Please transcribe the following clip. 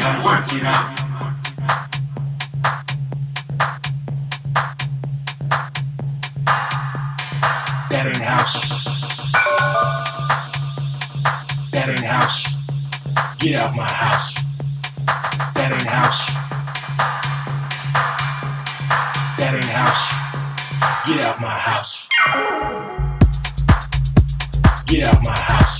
it out, work it out. That ain't house. That ain't house. Get out my house. That ain't house. That ain't house. Get out my house. Get out my house.